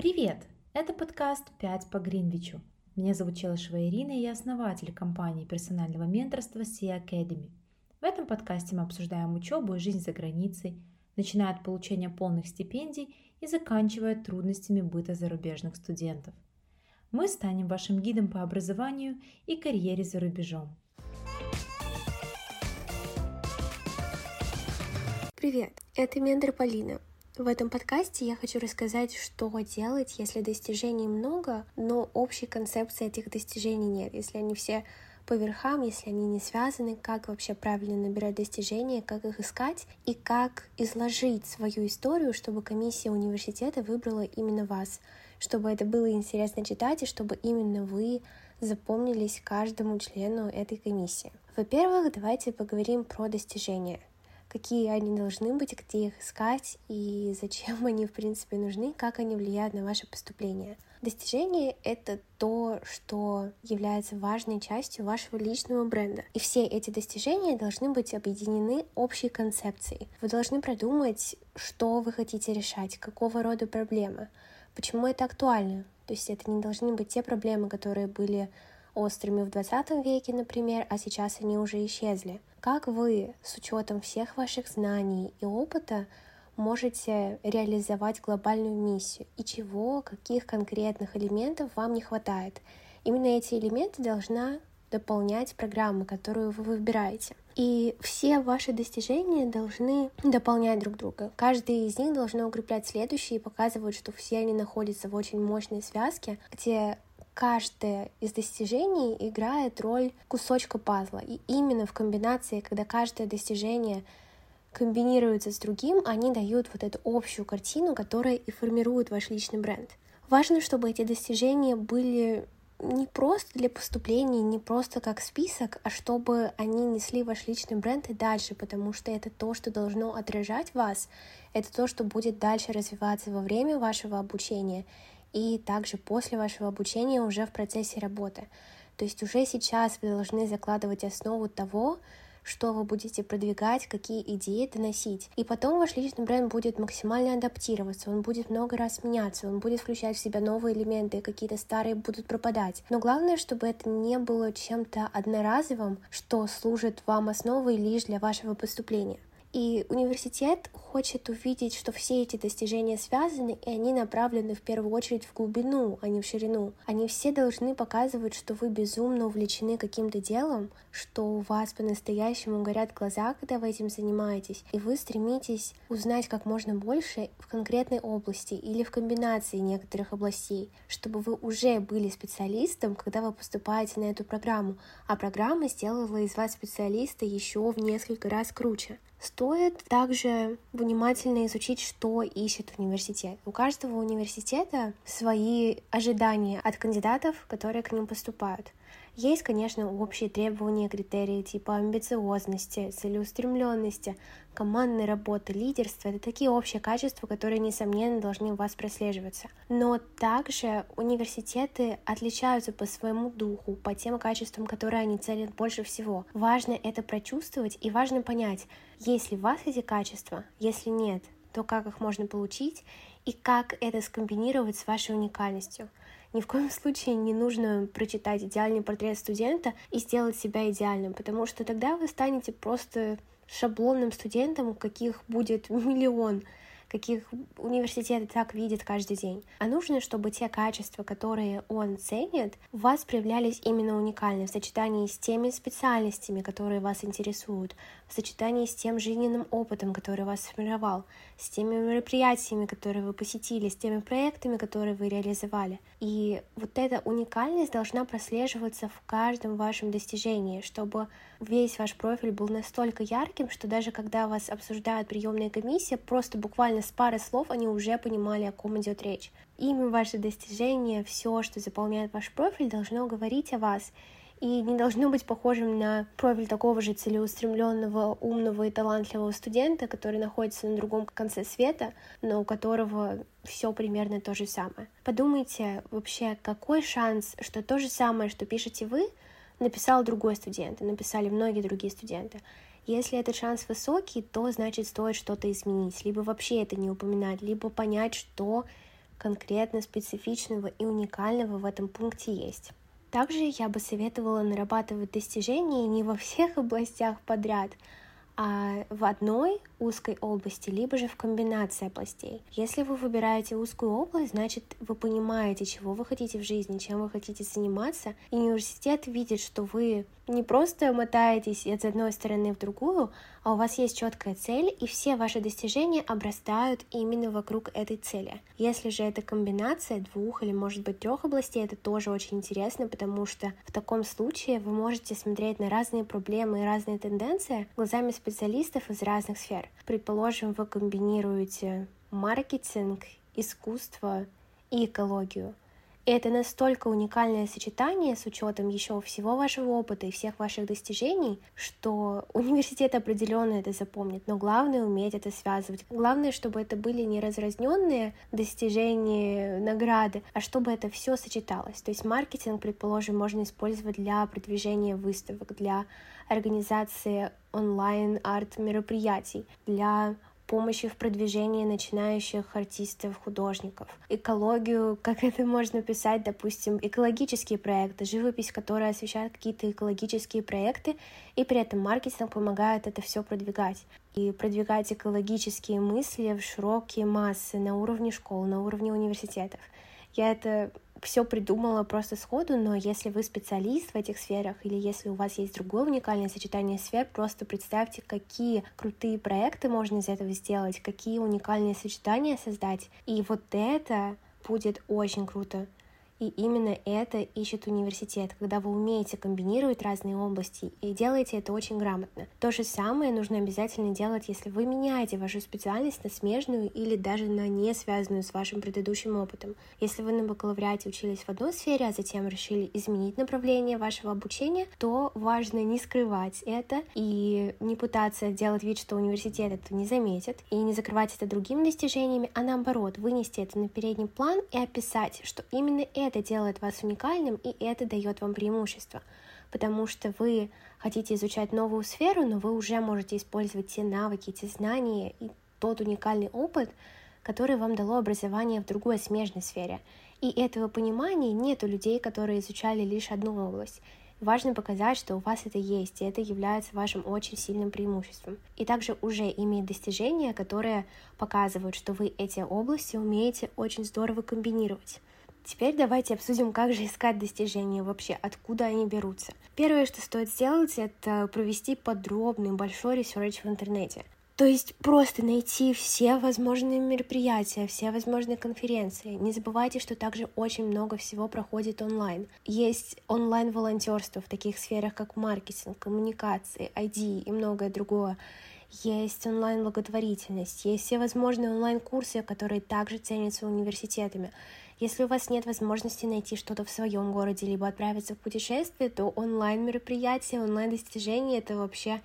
Привет! Это подкаст «5 по Гринвичу». Меня зовут Челышева Ирина, и я основатель компании персонального менторства Sea Academy. В этом подкасте мы обсуждаем учебу и жизнь за границей, начиная от получения полных стипендий и заканчивая трудностями быта зарубежных студентов. Мы станем вашим гидом по образованию и карьере за рубежом. Привет, это ментор Полина, в этом подкасте я хочу рассказать, что делать, если достижений много, но общей концепции этих достижений нет, если они все по верхам, если они не связаны, как вообще правильно набирать достижения, как их искать и как изложить свою историю, чтобы комиссия университета выбрала именно вас, чтобы это было интересно читать и чтобы именно вы запомнились каждому члену этой комиссии. Во-первых, давайте поговорим про достижения какие они должны быть, где их искать и зачем они, в принципе, нужны, как они влияют на ваше поступление. Достижение — это то, что является важной частью вашего личного бренда. И все эти достижения должны быть объединены общей концепцией. Вы должны продумать, что вы хотите решать, какого рода проблемы, почему это актуально. То есть это не должны быть те проблемы, которые были острыми в 20 веке, например, а сейчас они уже исчезли. Как вы с учетом всех ваших знаний и опыта можете реализовать глобальную миссию и чего, каких конкретных элементов вам не хватает. Именно эти элементы должна дополнять программу, которую вы выбираете. И все ваши достижения должны дополнять друг друга. Каждый из них должен укреплять следующий и показывать, что все они находятся в очень мощной связке, где каждое из достижений играет роль кусочка пазла. И именно в комбинации, когда каждое достижение комбинируется с другим, они дают вот эту общую картину, которая и формирует ваш личный бренд. Важно, чтобы эти достижения были не просто для поступления, не просто как список, а чтобы они несли ваш личный бренд и дальше, потому что это то, что должно отражать вас, это то, что будет дальше развиваться во время вашего обучения и также после вашего обучения уже в процессе работы. То есть уже сейчас вы должны закладывать основу того, что вы будете продвигать, какие идеи доносить. И потом ваш личный бренд будет максимально адаптироваться, он будет много раз меняться, он будет включать в себя новые элементы, какие-то старые будут пропадать. Но главное, чтобы это не было чем-то одноразовым, что служит вам основой лишь для вашего поступления. И университет хочет увидеть, что все эти достижения связаны, и они направлены в первую очередь в глубину, а не в ширину. Они все должны показывать, что вы безумно увлечены каким-то делом, что у вас по-настоящему горят глаза, когда вы этим занимаетесь, и вы стремитесь узнать как можно больше в конкретной области или в комбинации некоторых областей, чтобы вы уже были специалистом, когда вы поступаете на эту программу, а программа сделала из вас специалиста еще в несколько раз круче. Стоит также внимательно изучить, что ищет университет. У каждого университета свои ожидания от кандидатов, которые к ним поступают. Есть, конечно, общие требования, критерии типа амбициозности, целеустремленности, командной работы, лидерства. Это такие общие качества, которые, несомненно, должны у вас прослеживаться. Но также университеты отличаются по своему духу, по тем качествам, которые они ценят больше всего. Важно это прочувствовать и важно понять, есть ли у вас эти качества, если нет, то как их можно получить и как это скомбинировать с вашей уникальностью. Ни в коем случае не нужно прочитать идеальный портрет студента и сделать себя идеальным, потому что тогда вы станете просто шаблонным студентом, каких будет миллион каких университеты так видят каждый день. А нужно, чтобы те качества, которые он ценит, у вас проявлялись именно уникально в сочетании с теми специальностями, которые вас интересуют, в сочетании с тем жизненным опытом, который вас сформировал, с теми мероприятиями, которые вы посетили, с теми проектами, которые вы реализовали. И вот эта уникальность должна прослеживаться в каждом вашем достижении, чтобы весь ваш профиль был настолько ярким, что даже когда вас обсуждают приемная комиссия, просто буквально с пары слов они уже понимали, о ком идет речь. Имя, ваши достижения, все, что заполняет ваш профиль, должно говорить о вас и не должно быть похожим на профиль такого же целеустремленного, умного и талантливого студента, который находится на другом конце света, но у которого все примерно то же самое. Подумайте вообще, какой шанс, что то же самое, что пишете вы, написал другой студент, и написали многие другие студенты. Если этот шанс высокий, то значит стоит что-то изменить, либо вообще это не упоминать, либо понять, что конкретно специфичного и уникального в этом пункте есть. Также я бы советовала нарабатывать достижения не во всех областях подряд, а в одной узкой области, либо же в комбинации областей. Если вы выбираете узкую область, значит, вы понимаете, чего вы хотите в жизни, чем вы хотите заниматься, и университет видит, что вы не просто мотаетесь из одной стороны в другую, а у вас есть четкая цель, и все ваши достижения обрастают именно вокруг этой цели. Если же это комбинация двух или, может быть, трех областей, это тоже очень интересно, потому что в таком случае вы можете смотреть на разные проблемы и разные тенденции глазами специалистов из разных сфер. Предположим, вы комбинируете маркетинг, искусство и экологию. И это настолько уникальное сочетание с учетом еще всего вашего опыта и всех ваших достижений, что университет определенно это запомнит. Но главное уметь это связывать. Главное, чтобы это были не разразненные достижения, награды, а чтобы это все сочеталось. То есть маркетинг, предположим, можно использовать для продвижения выставок, для организации онлайн-арт мероприятий, для помощи в продвижении начинающих артистов, художников. Экологию, как это можно писать, допустим, экологические проекты, живопись, которая освещает какие-то экологические проекты, и при этом маркетинг помогает это все продвигать. И продвигать экологические мысли в широкие массы на уровне школ, на уровне университетов. Я это все придумала просто сходу, но если вы специалист в этих сферах или если у вас есть другое уникальное сочетание сфер, просто представьте, какие крутые проекты можно из этого сделать, какие уникальные сочетания создать. И вот это будет очень круто. И именно это ищет университет, когда вы умеете комбинировать разные области и делаете это очень грамотно. То же самое нужно обязательно делать, если вы меняете вашу специальность на смежную или даже на не связанную с вашим предыдущим опытом. Если вы на бакалавриате учились в одной сфере, а затем решили изменить направление вашего обучения, то важно не скрывать это и не пытаться делать вид, что университет это не заметит, и не закрывать это другими достижениями, а наоборот, вынести это на передний план и описать, что именно это это делает вас уникальным, и это дает вам преимущество, потому что вы хотите изучать новую сферу, но вы уже можете использовать те навыки, те знания и тот уникальный опыт, который вам дало образование в другой смежной сфере. И этого понимания нет у людей, которые изучали лишь одну область. Важно показать, что у вас это есть, и это является вашим очень сильным преимуществом. И также уже иметь достижения, которые показывают, что вы эти области умеете очень здорово комбинировать. Теперь давайте обсудим, как же искать достижения вообще, откуда они берутся. Первое, что стоит сделать, это провести подробный большой research в интернете. То есть просто найти все возможные мероприятия, все возможные конференции. Не забывайте, что также очень много всего проходит онлайн. Есть онлайн-волонтерство в таких сферах, как маркетинг, коммуникации, IT и многое другое. Есть онлайн-благотворительность, есть все возможные онлайн-курсы, которые также ценятся университетами. Если у вас нет возможности найти что-то в своем городе, либо отправиться в путешествие, то онлайн-мероприятия, онлайн-достижения — это вообще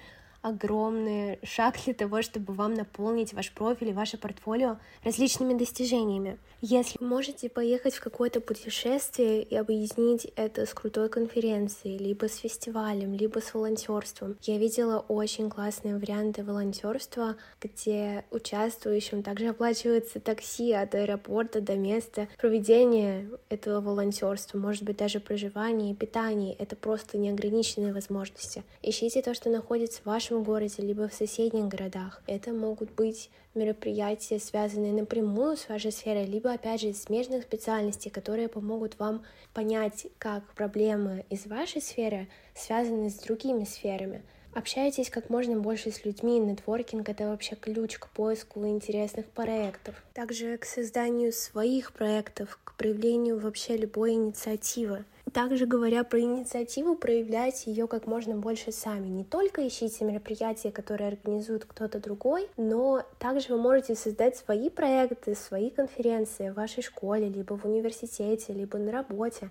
огромный шаг для того, чтобы вам наполнить ваш профиль и ваше портфолио различными достижениями. Если можете поехать в какое-то путешествие и объяснить это с крутой конференцией, либо с фестивалем, либо с волонтерством. Я видела очень классные варианты волонтерства, где участвующим также оплачивается такси от аэропорта до места проведения этого волонтерства, может быть даже проживание и питание. Это просто неограниченные возможности. Ищите то, что находится в вашем вашем городе, либо в соседних городах. Это могут быть мероприятия, связанные напрямую с вашей сферой, либо, опять же, смежных специальностей, которые помогут вам понять, как проблемы из вашей сферы связаны с другими сферами. Общайтесь как можно больше с людьми. Нетворкинг — это вообще ключ к поиску интересных проектов. Также к созданию своих проектов, к проявлению вообще любой инициативы. Также говоря про инициативу, проявляйте ее как можно больше сами. Не только ищите мероприятия, которые организует кто-то другой, но также вы можете создать свои проекты, свои конференции в вашей школе, либо в университете, либо на работе.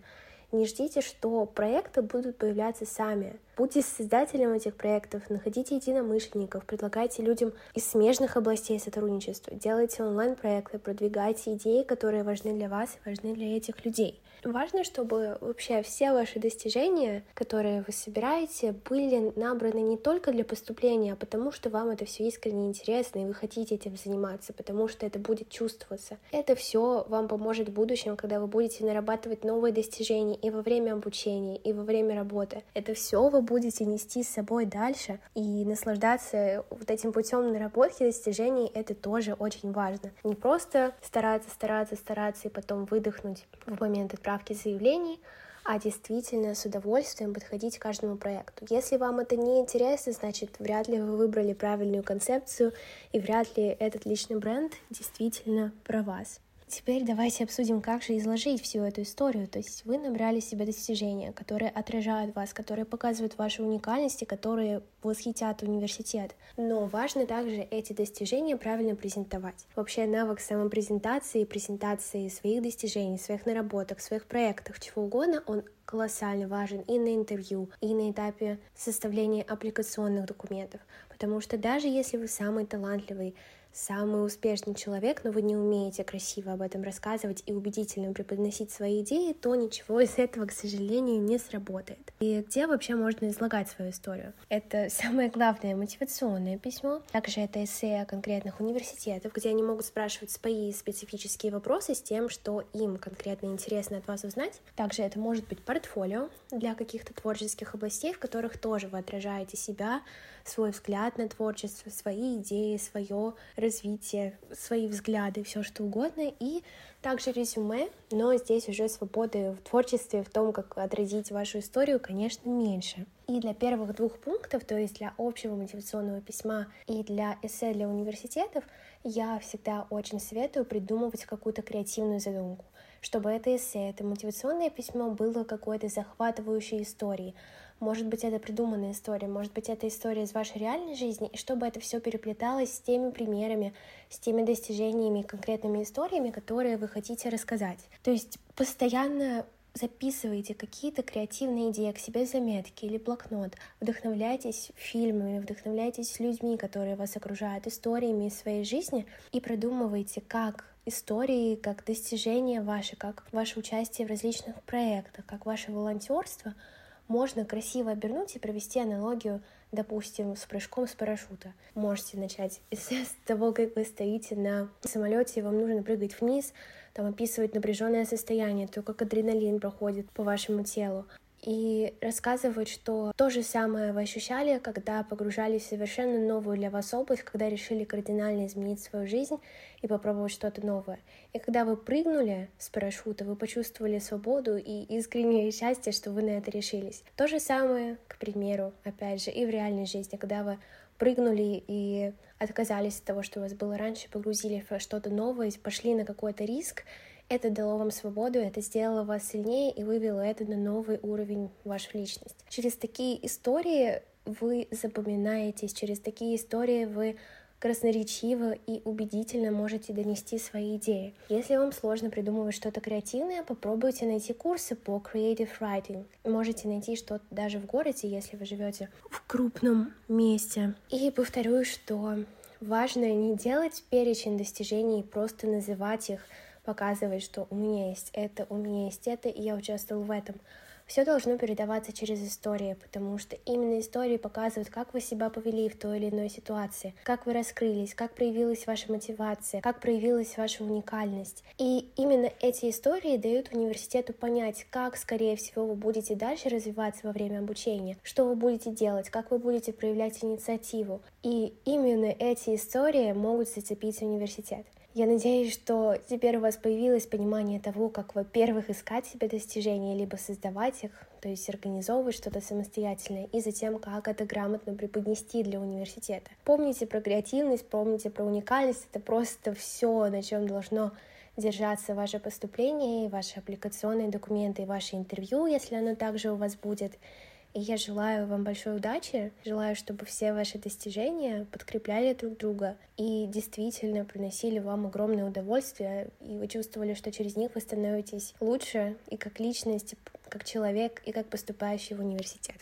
Не ждите, что проекты будут появляться сами. Будьте создателем этих проектов, находите единомышленников, предлагайте людям из смежных областей сотрудничества, делайте онлайн-проекты, продвигайте идеи, которые важны для вас и важны для этих людей. Важно, чтобы вообще все ваши достижения, которые вы собираете, были набраны не только для поступления, а потому что вам это все искренне интересно, и вы хотите этим заниматься, потому что это будет чувствоваться. Это все вам поможет в будущем, когда вы будете нарабатывать новые достижения и во время обучения, и во время работы. Это все вы будете нести с собой дальше и наслаждаться вот этим путем наработки достижений, это тоже очень важно. Не просто стараться, стараться, стараться и потом выдохнуть в момент отправки заявлений, а действительно с удовольствием подходить к каждому проекту. Если вам это не интересно, значит, вряд ли вы выбрали правильную концепцию, и вряд ли этот личный бренд действительно про вас. Теперь давайте обсудим, как же изложить всю эту историю. То есть вы набрали себе достижения, которые отражают вас, которые показывают вашу уникальность и которые восхитят университет. Но важно также эти достижения правильно презентовать. Вообще навык самопрезентации, презентации своих достижений, своих наработок, своих проектов, чего угодно, он колоссально важен и на интервью, и на этапе составления аппликационных документов. Потому что даже если вы самый талантливый самый успешный человек, но вы не умеете красиво об этом рассказывать и убедительно преподносить свои идеи, то ничего из этого, к сожалению, не сработает. И где вообще можно излагать свою историю? Это самое главное мотивационное письмо. Также это эссе конкретных университетах, где они могут спрашивать свои специфические вопросы с тем, что им конкретно интересно от вас узнать. Также это может быть портфолио для каких-то творческих областей, в которых тоже вы отражаете себя, свой взгляд на творчество, свои идеи, свое развитие, свои взгляды, все что угодно, и также резюме, но здесь уже свободы в творчестве, в том, как отразить вашу историю, конечно, меньше. И для первых двух пунктов, то есть для общего мотивационного письма и для эссе для университетов, я всегда очень советую придумывать какую-то креативную задумку, чтобы это эссе, это мотивационное письмо было какой-то захватывающей историей, может быть, это придуманная история, может быть, это история из вашей реальной жизни, и чтобы это все переплеталось с теми примерами, с теми достижениями, конкретными историями, которые вы хотите рассказать. То есть постоянно записывайте какие-то креативные идеи к себе заметки или блокнот, вдохновляйтесь фильмами, вдохновляйтесь людьми, которые вас окружают, историями из своей жизни и продумывайте, как истории, как достижения ваши, как ваше участие в различных проектах, как ваше волонтерство — можно красиво обернуть и провести аналогию, допустим, с прыжком с парашюта. Можете начать с того, как вы стоите на самолете, и вам нужно прыгать вниз, там описывать напряженное состояние, то, как адреналин проходит по вашему телу и рассказывают, что то же самое вы ощущали, когда погружались в совершенно новую для вас область, когда решили кардинально изменить свою жизнь и попробовать что-то новое. И когда вы прыгнули с парашюта, вы почувствовали свободу и искреннее счастье, что вы на это решились. То же самое, к примеру, опять же, и в реальной жизни, когда вы прыгнули и отказались от того, что у вас было раньше, погрузили в что-то новое, пошли на какой-то риск, это дало вам свободу, это сделало вас сильнее и вывело это на новый уровень вашей личности. Через такие истории вы запоминаетесь, через такие истории вы красноречиво и убедительно можете донести свои идеи. Если вам сложно придумывать что-то креативное, попробуйте найти курсы по creative writing. Можете найти что-то даже в городе, если вы живете в крупном месте. И повторю, что важно не делать перечень достижений просто называть их, показывать, что у меня есть это, у меня есть это, и я участвовал в этом. Все должно передаваться через истории, потому что именно истории показывают, как вы себя повели в той или иной ситуации, как вы раскрылись, как проявилась ваша мотивация, как проявилась ваша уникальность. И именно эти истории дают университету понять, как, скорее всего, вы будете дальше развиваться во время обучения, что вы будете делать, как вы будете проявлять инициативу. И именно эти истории могут зацепить университет. Я надеюсь, что теперь у вас появилось понимание того, как, во-первых, искать себе достижения, либо создавать их, то есть организовывать что-то самостоятельное, и затем, как это грамотно преподнести для университета. Помните про креативность, помните про уникальность, это просто все, на чем должно держаться ваше поступление, ваши аппликационные документы, и ваше интервью, если оно также у вас будет. И я желаю вам большой удачи, желаю, чтобы все ваши достижения подкрепляли друг друга и действительно приносили вам огромное удовольствие, и вы чувствовали, что через них вы становитесь лучше и как личность, и как человек, и как поступающий в университет.